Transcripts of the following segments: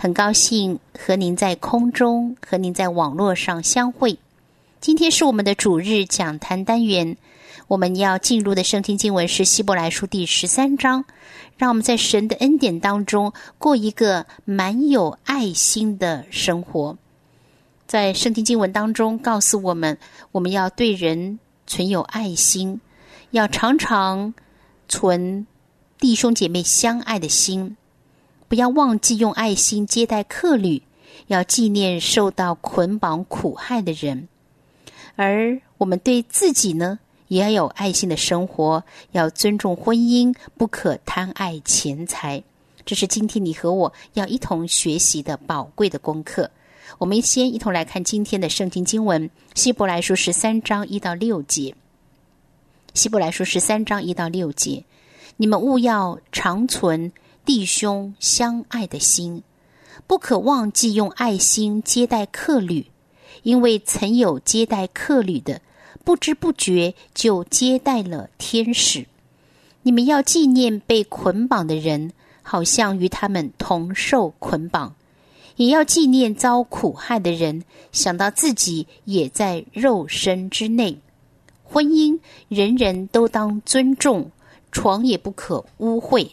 很高兴和您在空中和您在网络上相会。今天是我们的主日讲坛单元，我们要进入的圣经经文是希伯来书第十三章。让我们在神的恩典当中过一个满有爱心的生活。在圣经经文当中告诉我们，我们要对人存有爱心，要常常存弟兄姐妹相爱的心。不要忘记用爱心接待客旅，要纪念受到捆绑苦害的人。而我们对自己呢，也要有爱心的生活，要尊重婚姻，不可贪爱钱财。这是今天你和我要一同学习的宝贵的功课。我们先一同来看今天的圣经经文，《希伯来书》十三章一到六节。《希伯来书》十三章一到六节，你们务要长存。弟兄相爱的心，不可忘记用爱心接待客旅，因为曾有接待客旅的，不知不觉就接待了天使。你们要纪念被捆绑的人，好像与他们同受捆绑；也要纪念遭苦害的人，想到自己也在肉身之内。婚姻人人都当尊重，床也不可污秽。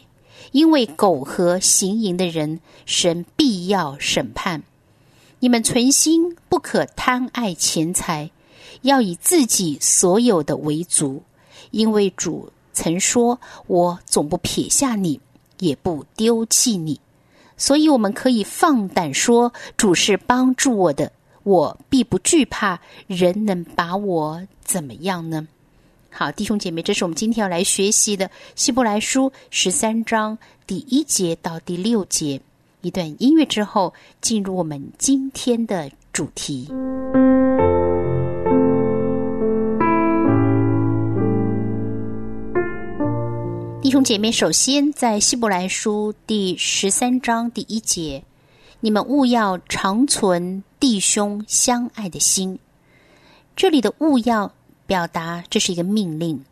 因为苟合行淫的人，神必要审判。你们存心不可贪爱钱财，要以自己所有的为足。因为主曾说：“我总不撇下你，也不丢弃你。”所以我们可以放胆说：“主是帮助我的，我必不惧怕。人能把我怎么样呢？”好，弟兄姐妹，这是我们今天要来学习的《希伯来书》十三章第一节到第六节。一段音乐之后，进入我们今天的主题。弟兄姐妹，首先在《希伯来书》第十三章第一节，你们务要长存弟兄相爱的心。这里的“务要”。表达这是一个命令，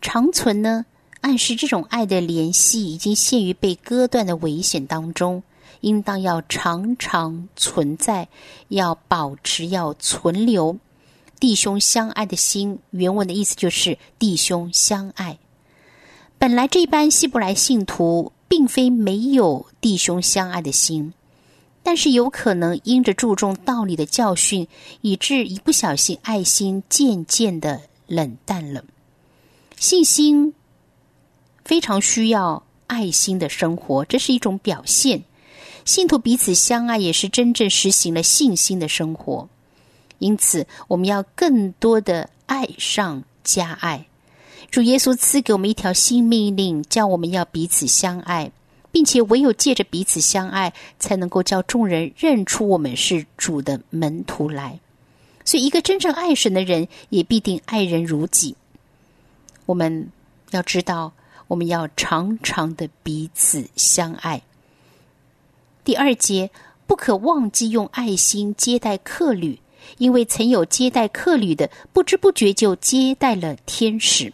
长存呢，暗示这种爱的联系已经陷于被割断的危险当中，应当要常常存在，要保持，要存留。弟兄相爱的心，原文的意思就是弟兄相爱。本来这般希伯来信徒并非没有弟兄相爱的心。但是有可能因着注重道理的教训，以致一不小心爱心渐渐的冷淡了。信心非常需要爱心的生活，这是一种表现。信徒彼此相爱，也是真正实行了信心的生活。因此，我们要更多的爱上加爱。主耶稣赐给我们一条新命令，叫我们要彼此相爱。并且唯有借着彼此相爱，才能够叫众人认出我们是主的门徒来。所以，一个真正爱神的人，也必定爱人如己。我们要知道，我们要常常的彼此相爱。第二节，不可忘记用爱心接待客旅，因为曾有接待客旅的，不知不觉就接待了天使。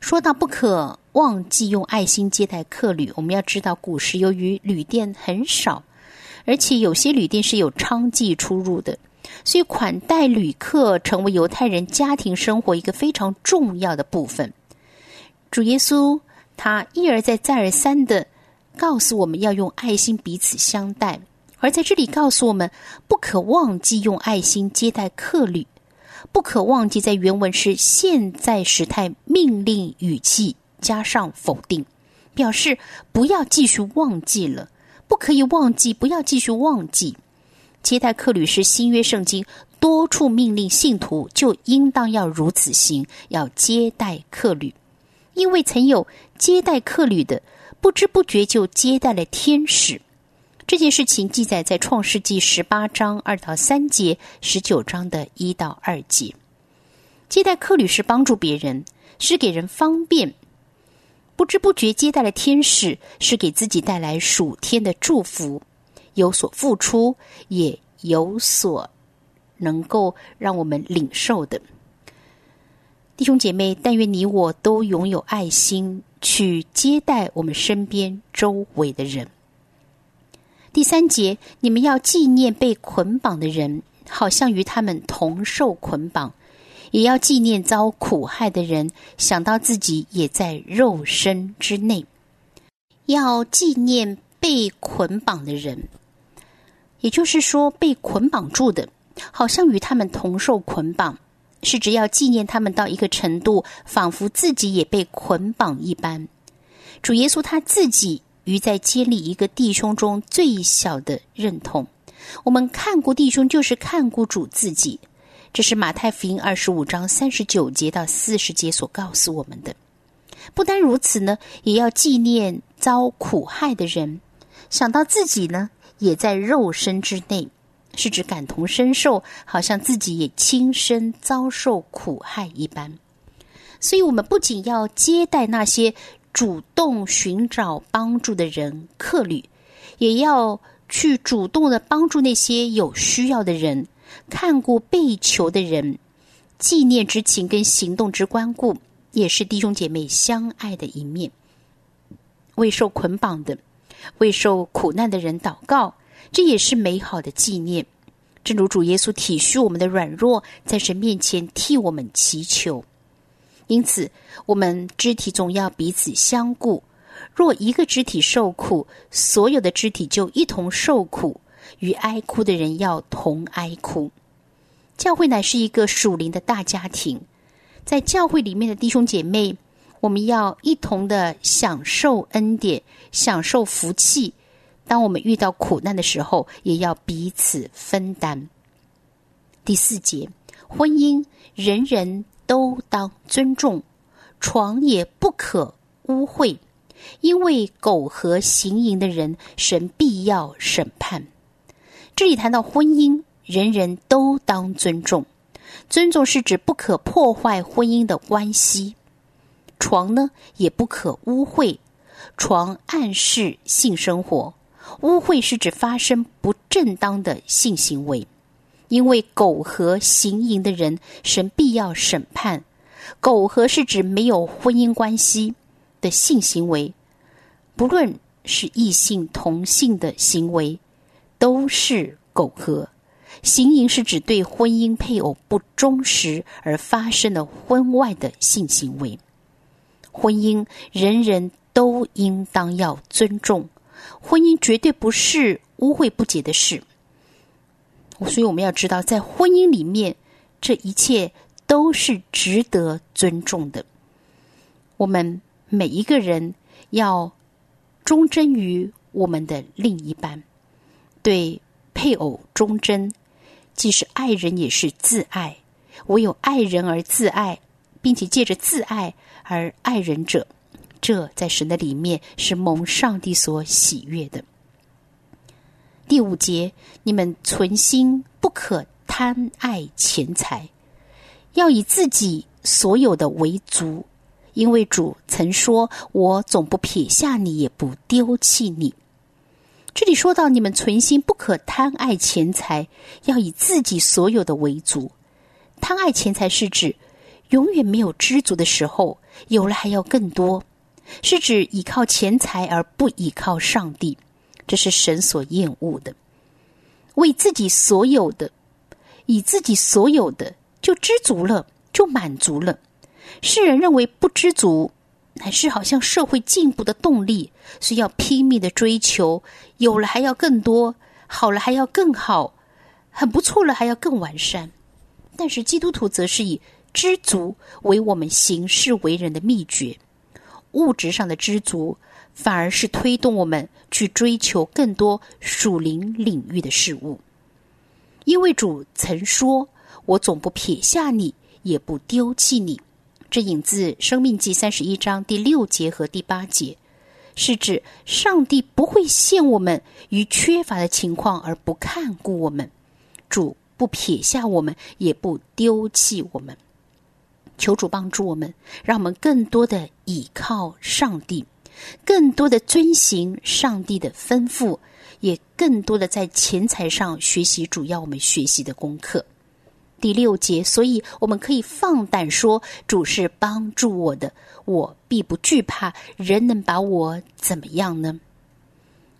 说到不可。忘记用爱心接待客旅。我们要知道，古时由于旅店很少，而且有些旅店是有娼妓出入的，所以款待旅客成为犹太人家庭生活一个非常重要的部分。主耶稣他一而再、再而三的告诉我们要用爱心彼此相待，而在这里告诉我们不可忘记用爱心接待客旅，不可忘记在原文是现在时态命令语气。加上否定，表示不要继续忘记了，不可以忘记，不要继续忘记。接待客旅是新约圣经多处命令信徒就应当要如此行，要接待客旅，因为曾有接待客旅的，不知不觉就接待了天使。这件事情记载在创世纪十八章二到三节，十九章的一到二节。接待客旅是帮助别人，是给人方便。不知不觉接待了天使，是给自己带来属天的祝福。有所付出，也有所能够让我们领受的。弟兄姐妹，但愿你我都拥有爱心，去接待我们身边周围的人。第三节，你们要纪念被捆绑的人，好像与他们同受捆绑。也要纪念遭苦害的人，想到自己也在肉身之内。要纪念被捆绑的人，也就是说被捆绑住的，好像与他们同受捆绑，是只要纪念他们到一个程度，仿佛自己也被捆绑一般。主耶稣他自己于在接力一个弟兄中最小的认同。我们看顾弟兄，就是看顾主自己。这是马太福音二十五章三十九节到四十节所告诉我们的。不单如此呢，也要纪念遭苦害的人，想到自己呢也在肉身之内，是指感同身受，好像自己也亲身遭受苦害一般。所以，我们不仅要接待那些主动寻找帮助的人客旅，也要去主动的帮助那些有需要的人。看顾被囚的人，纪念之情跟行动之关顾，也是弟兄姐妹相爱的一面。为受捆绑的、为受苦难的人祷告，这也是美好的纪念。正如主耶稣体恤我们的软弱，在神面前替我们祈求。因此，我们肢体总要彼此相顾。若一个肢体受苦，所有的肢体就一同受苦。与哀哭的人要同哀哭。教会乃是一个属灵的大家庭，在教会里面的弟兄姐妹，我们要一同的享受恩典，享受福气。当我们遇到苦难的时候，也要彼此分担。第四节，婚姻人人都当尊重，床也不可污秽，因为苟合行淫的人，神必要审判。这里谈到婚姻，人人都当尊重。尊重是指不可破坏婚姻的关系。床呢，也不可污秽。床暗示性生活，污秽是指发生不正当的性行为。因为苟合行淫的人，神必要审判。苟合是指没有婚姻关系的性行为，不论是异性同性的行为。都是苟合，行淫是指对婚姻配偶不忠实而发生的婚外的性行为。婚姻人人都应当要尊重，婚姻绝对不是污秽不洁的事。所以我们要知道，在婚姻里面，这一切都是值得尊重的。我们每一个人要忠贞于我们的另一半。对配偶忠贞，既是爱人，也是自爱。唯有爱人而自爱，并且借着自爱而爱人者，这在神的里面是蒙上帝所喜悦的。第五节，你们存心不可贪爱钱财，要以自己所有的为足，因为主曾说：“我总不撇下你，也不丢弃你。”这里说到，你们存心不可贪爱钱财，要以自己所有的为足。贪爱钱财是指永远没有知足的时候，有了还要更多，是指依靠钱财而不依靠上帝，这是神所厌恶的。为自己所有的，以自己所有的就知足了，就满足了。世人认为不知足。乃是好像社会进步的动力，需要拼命的追求，有了还要更多，好了还要更好，很不错了还要更完善。但是基督徒则是以知足为我们行事为人的秘诀，物质上的知足反而是推动我们去追求更多属灵领域的事物。因为主曾说：“我总不撇下你，也不丢弃你。”这引自《生命记》三十一章第六节和第八节，是指上帝不会陷我们于缺乏的情况而不看顾我们，主不撇下我们，也不丢弃我们。求主帮助我们，让我们更多的倚靠上帝，更多的遵行上帝的吩咐，也更多的在钱财上学习主要我们学习的功课。第六节，所以我们可以放胆说，主是帮助我的，我必不惧怕。人能把我怎么样呢？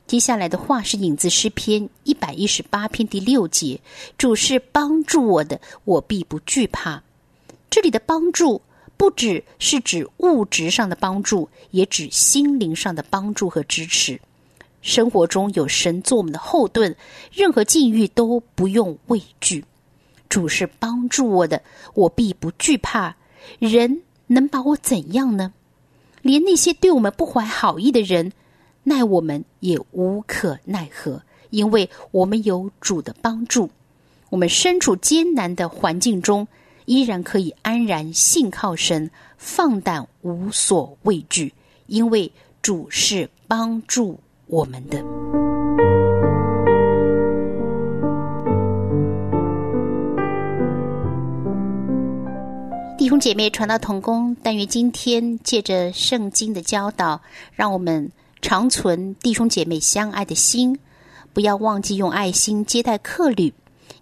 接下来的话是引自诗篇一百一十八篇第六节：主是帮助我的，我必不惧怕。这里的帮助不只是指物质上的帮助，也指心灵上的帮助和支持。生活中有神做我们的后盾，任何境遇都不用畏惧。主是帮助我的，我必不惧怕。人能把我怎样呢？连那些对我们不怀好意的人，奈我们也无可奈何，因为我们有主的帮助。我们身处艰难的环境中，依然可以安然信靠神，放胆无所畏惧，因为主是帮助我们的。弟兄姐妹，传道同工，但愿今天借着圣经的教导，让我们长存弟兄姐妹相爱的心，不要忘记用爱心接待客旅，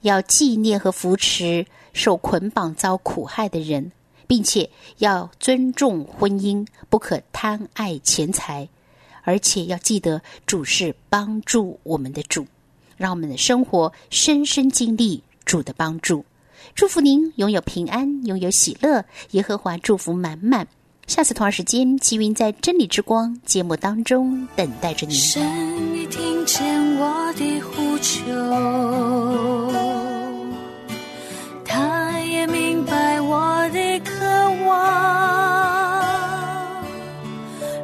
要纪念和扶持受捆绑遭苦害的人，并且要尊重婚姻，不可贪爱钱财，而且要记得主是帮助我们的主，让我们的生活深深经历主的帮助。祝福您拥有平安，拥有喜乐，耶和华祝福满满。下次同样时间，齐云在真理之光节目当中等待着您。神已听见我的呼求，他也明白我的渴望，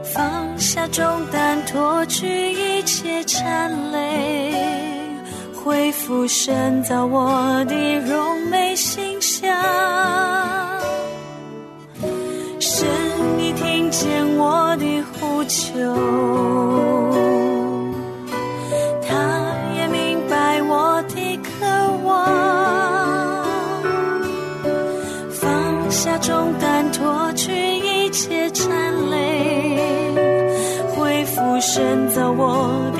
放下重担，脱去一切缠累。恢复深造我的荣美形象，神你听见我的呼求，他也明白我的渴望，放下重担，脱去一切缠累，恢复深造我